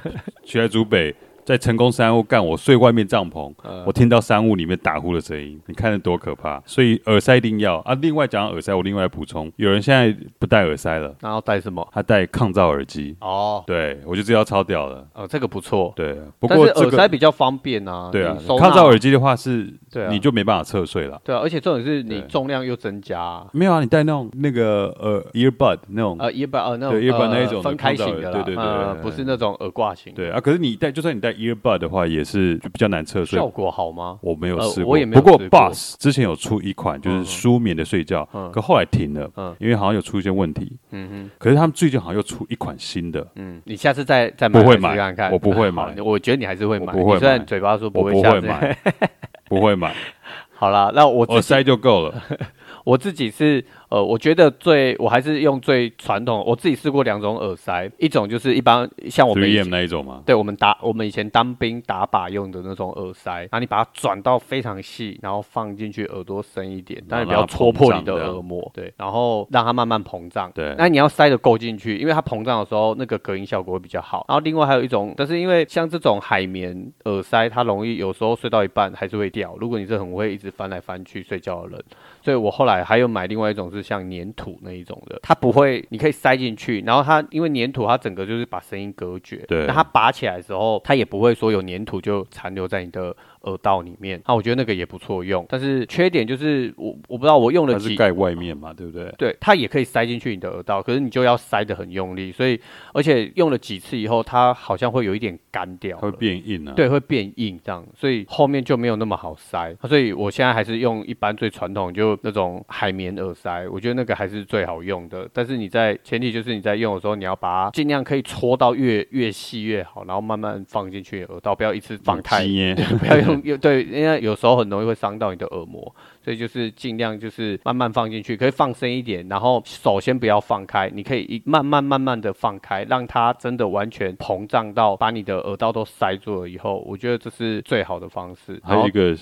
A: 奇莱主北。在成功山屋干，我睡外面帐篷，呃、我听到山屋里面打呼的声音，你看得多可怕！所以耳塞一定要啊。另外讲耳塞，我另外补充，有人现在不戴耳塞了，
B: 然后戴什么？
A: 他戴抗噪耳机。哦，对，我就知道超屌了。
B: 哦，这个不错。
A: 对，不过、这个、
B: 耳塞比较方便啊。
A: 对啊，抗噪耳机的话是，对啊，你就没办法侧睡了。
B: 对啊，而且重点是你重量又增加、啊。
A: 没有啊，你戴那种那个呃 earbud 那种
B: 呃 earbud 呃那
A: 种 earbud 那一种
B: 分开型的，
A: 对对对，
B: 呃，不是那种耳挂型。
A: 对啊，可是你戴，就算你戴 earbud 的话，也是就比较难侧睡。
B: 效果好吗？
A: 我没有试过，不过 Boss 之前有出一款就是舒眠的睡觉，可后来停了，嗯因为好像有出一些问题。嗯哼，可是他们最近好像又出一款新的。
B: 嗯，你下次再再买，
A: 不会买，我不会买。*laughs*
B: 我觉得你还是会买，
A: 不会。
B: 虽然嘴巴说不会
A: 买，*laughs* 不会买。*laughs*
B: 好啦，那我
A: 我塞就够了。*laughs*
B: 我自己是。呃，我觉得最我还是用最传统，我自己试过两种耳塞，一种就是一般像我们
A: 3M 那一种吗？
B: 对，我们打我们以前当兵打靶用的那种耳塞，然后你把它转到非常细，然后放进去耳朵深一点，但是不要戳破你的耳膜，对，然后让它慢慢膨胀，对，那你要塞的够进去，因为它膨胀的时候那个隔音效果会比较好。然后另外还有一种，但是因为像这种海绵耳塞，它容易有时候睡到一半还是会掉，如果你是很会一直翻来翻去睡觉的人，所以我后来还有买另外一种是像粘土那一种的，它不会，你可以塞进去，然后它因为粘土它整个就是把声音隔绝，对，那它拔起来的时候，它也不会说有粘土就残留在你的耳道里面。那我觉得那个也不错用，但是缺点就是我我不知道我用了几，
A: 它是盖外面嘛，对不对？
B: 对，它也可以塞进去你的耳道，可是你就要塞的很用力，所以而且用了几次以后，它好像会有一点干掉，
A: 会变硬啊。
B: 对，会变硬这样，所以后面就没有那么好塞。所以我现在还是用一般最传统，就那种海绵耳塞，我觉得那个还是最好用的。但是你在前提就是你在用的时候，你要把它尽量可以搓到越越细越好，然后慢慢放进去耳道，不要一次放太，*laughs* 不要用又对，因为有时候很容易会伤到你的耳膜。所以就是尽量就是慢慢放进去，可以放深一点，然后手先不要放开，你可以一慢慢慢慢的放开，让它真的完全膨胀到把你的耳道都塞住了以后，我觉得这是最好的方式。
A: 还有一个。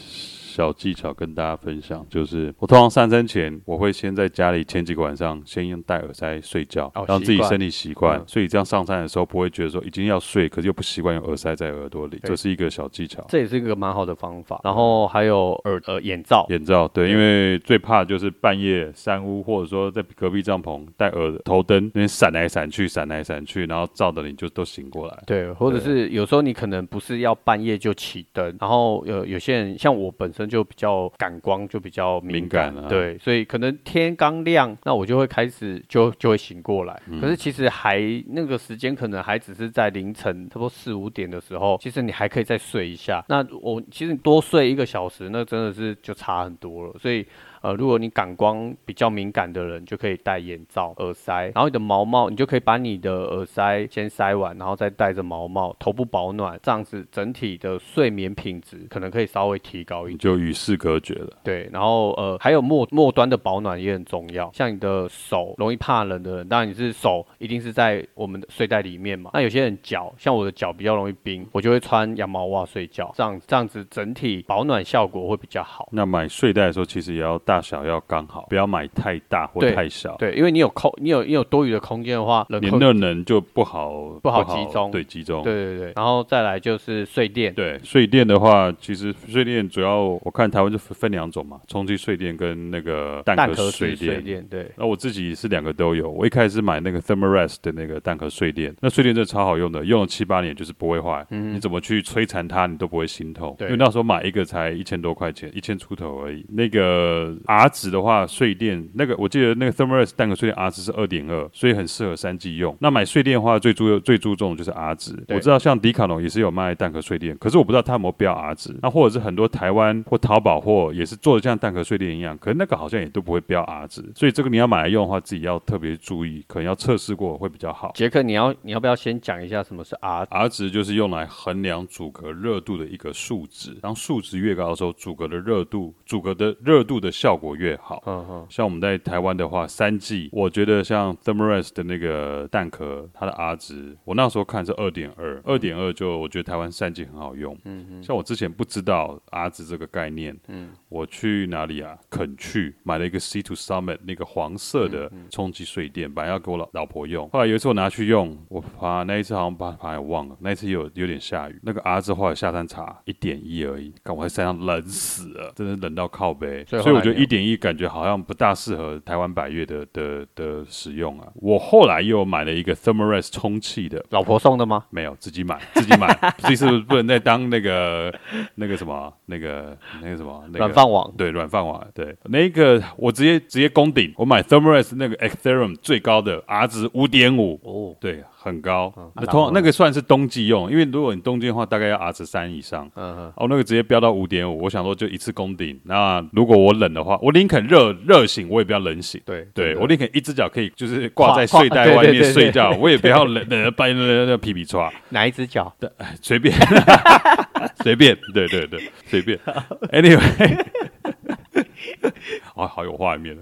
A: 小技巧跟大家分享，就是我通常上山前，我会先在家里前几个晚上先用戴耳塞睡觉，哦、让自己身体习惯，所以这样上山的时候不会觉得说已经要睡，可是又不习惯用耳塞在耳朵里，这是一个小技巧。
B: 这也是一个蛮好的方法。然后还有耳呃眼罩，
A: 眼罩对，因为最怕就是半夜山屋或者说在隔壁帐篷戴耳头灯，那边闪来闪去，闪来闪去，然后照的你就都醒过来。
B: 对，或者是有时候你可能不是要半夜就起灯，然后有有些人像我本身。就比较感光就比较敏感，
A: 敏感啊，
B: 对，所以可能天刚亮，那我就会开始就就会醒过来。嗯、可是其实还那个时间可能还只是在凌晨差不多四五点的时候，其实你还可以再睡一下。那我其实多睡一个小时，那真的是就差很多了。所以。呃，如果你感光比较敏感的人，就可以戴眼罩、耳塞，然后你的毛帽，你就可以把你的耳塞先塞完，然后再戴着毛帽，头部保暖，这样子整体的睡眠品质可能可以稍微提高一点，
A: 就与世隔绝了。
B: 对，然后呃，还有末末端的保暖也很重要，像你的手容易怕冷的人，当然你是手一定是在我们的睡袋里面嘛。那有些人脚，像我的脚比较容易冰，我就会穿羊毛袜睡觉，这样这样子整体保暖效果会比较好。
A: 那买睡袋的时候，其实也要。大小要刚好，不要买太大或太小。
B: 对，对，因为你有空，你有你有多余的空间的话，
A: 你那冷就不好
B: 不好集中。
A: 对，集中。
B: 对对对。然后再来就是睡垫。
A: 对，睡垫的话，其实睡垫主要我看台湾就分两种嘛，充气睡垫跟那个蛋壳睡
B: 垫。对。
A: 那我自己是两个都有。我一开始买那个 Thermarest 的那个蛋壳睡垫，那睡垫真的超好用的，用了七八年就是不会坏。嗯。你怎么去摧残它，你都不会心痛。对。因为那时候买一个才一千多块钱，一千出头而已。那个 R 值的话。睡垫那个，我记得那个 Thermarest 蛋壳睡垫 R 值是二点二，所以很适合三 G 用。那买睡垫的话，最注最注重的就是 R 值。我知道像迪卡侬也是有卖蛋壳睡垫，可是我不知道它有没有标 R 值。那或者是很多台湾或淘宝货也是做的像蛋壳睡垫一样，可是那个好像也都不会标 R 值。所以这个你要买来用的话，自己要特别注意，可能要测试过会比较好。
B: 杰克，你要你要不要先讲一下什么是 R
A: R 值？就是用来衡量阻隔热度的一个数值。当数值越高的时候，阻隔的热度阻隔的热度的效果越好。嗯嗯，像我们在在台湾的话，三 G，我觉得像 Thermarest 的那个蛋壳，它的 R 值，我那时候看是二点二，二点二就我觉得台湾三 G 很好用。嗯嗯，像我之前不知道 R 值这个概念，嗯，我去哪里啊？肯去买了一个 Sea to Summit 那个黄色的充气睡垫，本来要给我老老婆用，后来有一次我拿去用，我怕那一次好像把把忘了，那一次有有点下雨，那个 R 值后来下山查一点一而已，看我在山上冷死了，真的冷到靠背，所以，所以我觉得一点一感觉好像不大适合。台湾百越的的的使用啊，我后来又买了一个 Thermarest 充气的，
B: 老婆送的吗？
A: 没有，自己买，自己买，这次不能再当那个那个什么那个那个什么软
B: 饭网，
A: 对，软饭网，对，那个我直接直接攻顶，我买 Thermarest 那个 Ektherium 最高的 R 值五点五，哦，对。很高，嗯、那通那个算是冬季用，因为如果你冬季的话，大概要 R 值三以上。嗯嗯，哦，那个直接飙到五点五，我想说就一次攻顶。那如果我冷的话，我宁肯热热醒，我也不要冷醒。对，对我宁肯一只脚可以就是挂在睡袋外面睡觉，我也不要冷冷半夜那那皮皮抓。
B: 哪一只脚？*laughs*
A: 对，随便，*laughs* 随便，对对对，随便。Anyway。啊，好有画面！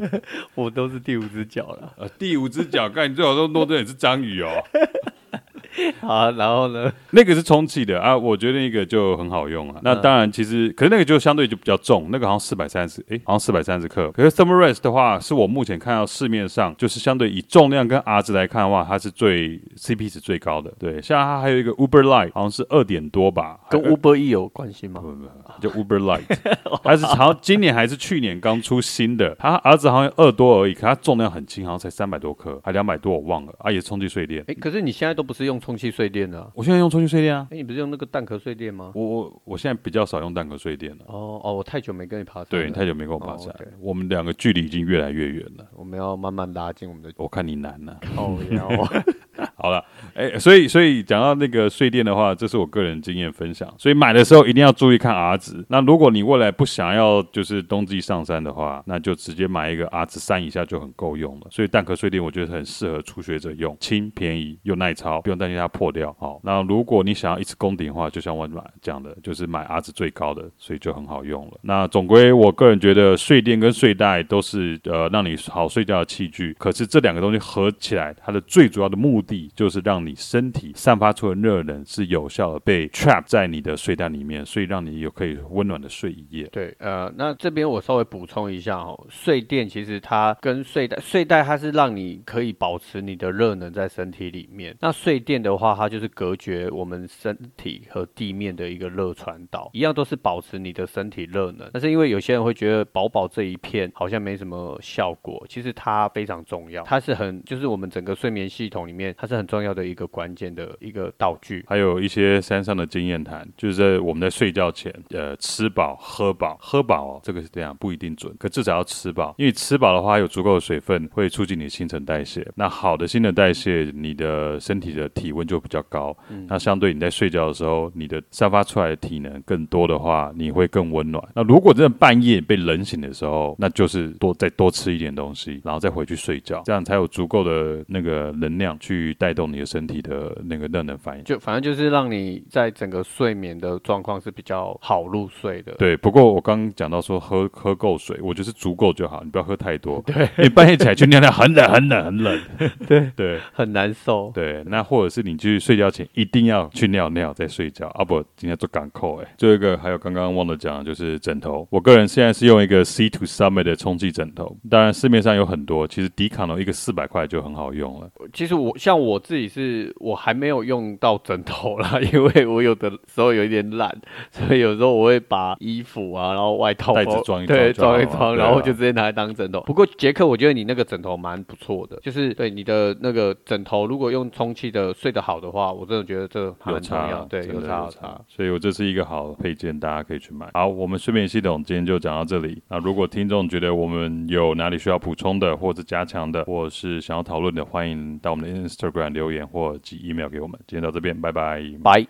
A: *laughs*
B: 我都是第五只脚了。
A: 呃，第五只脚，看你最好都弄成也是章鱼哦。*laughs*
B: 好，然后呢？
A: 那个是充气的啊，我觉得那个就很好用啊。那当然，其实可是那个就相对就比较重，那个好像四百三十，哎，好像四百三十克。可是 Thermarest 的话，是我目前看到市面上就是相对以重量跟 R 值来看的话，它是最 CP 值最高的。对，像它还有一个 Uber Light，好像是二点多吧，
B: 跟 Uber E 有关系吗？
A: 不不不，就 Uber Light，*laughs* 还是好像今年还是去年刚出新的，他儿子好像二多而已，可它重量很轻，好像才三百多克，还两百多，我忘了啊，也是充气睡垫。
B: 哎，可是你现在都不是用。充气睡垫的。
A: 我现在用充气睡垫啊。
B: 哎，你不是用那个蛋壳睡垫吗？
A: 我我我现在比较少用蛋壳睡垫了。
B: 哦哦，我太久没跟你爬山。
A: 对，太久没跟我爬山。我们两个距离已经越来越远了。
B: 我们要慢慢拉近我们的。
A: 我看你难了。
B: 靠腰。*laughs*
A: 好了，哎，所以所以讲到那个睡垫的话，这是我个人经验分享。所以买的时候一定要注意看 R 值。那如果你未来不想要就是冬季上山的话，那就直接买一个 R 值三以下就很够用了。所以蛋壳睡垫我觉得很适合初学者用，轻便宜又耐操，不用担心它破掉。好，那如果你想要一次攻顶的话，就像我买讲的，就是买 R 值最高的，所以就很好用了。那总归我个人觉得睡垫跟睡袋都是呃让你好睡觉的器具。可是这两个东西合起来，它的最主要的目的就是让你身体散发出的热能是有效的被 trap 在你的睡袋里面，所以让你有可以温暖的睡一夜。
B: 对，呃，那这边我稍微补充一下哦，睡垫其实它跟睡袋，睡袋它是让你可以保持你的热能在身体里面，那睡垫的话，它就是隔绝我们身体和地面的一个热传导，一样都是保持你的身体热能。但是因为有些人会觉得薄薄这一片好像没什么效果，其实它非常重要，它是很就是我们整个睡眠系统里面它是很重要的一个关键的一个道具。
A: 还有一些山上的经验谈，就是在我们在睡觉前，呃，吃饱喝饱，喝饱哦，这个是这样不一定准，可至少要吃饱，因为吃饱的话有足够的水分会促进你的新陈代谢。那好的新陈代谢，你的身体的体温就比较高，嗯，那相对你在睡觉的时候，你的散发出来的体能更多的话，你会更温暖。那如果真的半夜被冷醒的时候，那就是多再多吃一点东西，然后再回去睡觉，这样才有足够的那个能量去带动你的身体的那个热能反应。
B: 就反正就是让你在整个睡眠的状况是比较好入睡的。
A: 对，不过我刚刚讲到说喝喝够水，我觉得是足够就好，你不要喝太多。*laughs*
B: 对，
A: 你半夜起来去尿尿很冷很冷很冷。*laughs*
B: 对
A: 对，
B: 很难受。
A: 对，那或者是你去睡觉前一定要去尿尿再睡觉，啊不，今天做港口哎。最后一个还有刚刚忘了讲，就是枕头。我个人现在是用一个 Sea to Summit 的充气枕头，当然市面上有很多，其实迪卡侬一个四百块就很好用了。
B: 其实我像我自己是，我还没有用到枕头啦，*laughs* 因为我有的时候有一点懒，*laughs* 所以有时候我会把衣服啊，然后外套
A: 袋子装一装，
B: 对，装一装，然后就直接拿来当枕头。不过杰克，我觉得你那个枕头蛮不错的，就是对你的那个枕头，如果用充气的睡得好的话，我真的觉得这蛮重要，对，有差有差。
A: 所以我这是一个好的配件，大家可以去买。好，我们睡眠系统今天就讲到这里。那如果听众觉得我们有哪里需要补充的，或者加强的，或是想要讨论的，欢迎到我们的 Instagram 留言或寄 email 给我们。今天到这边，拜拜，
B: 拜。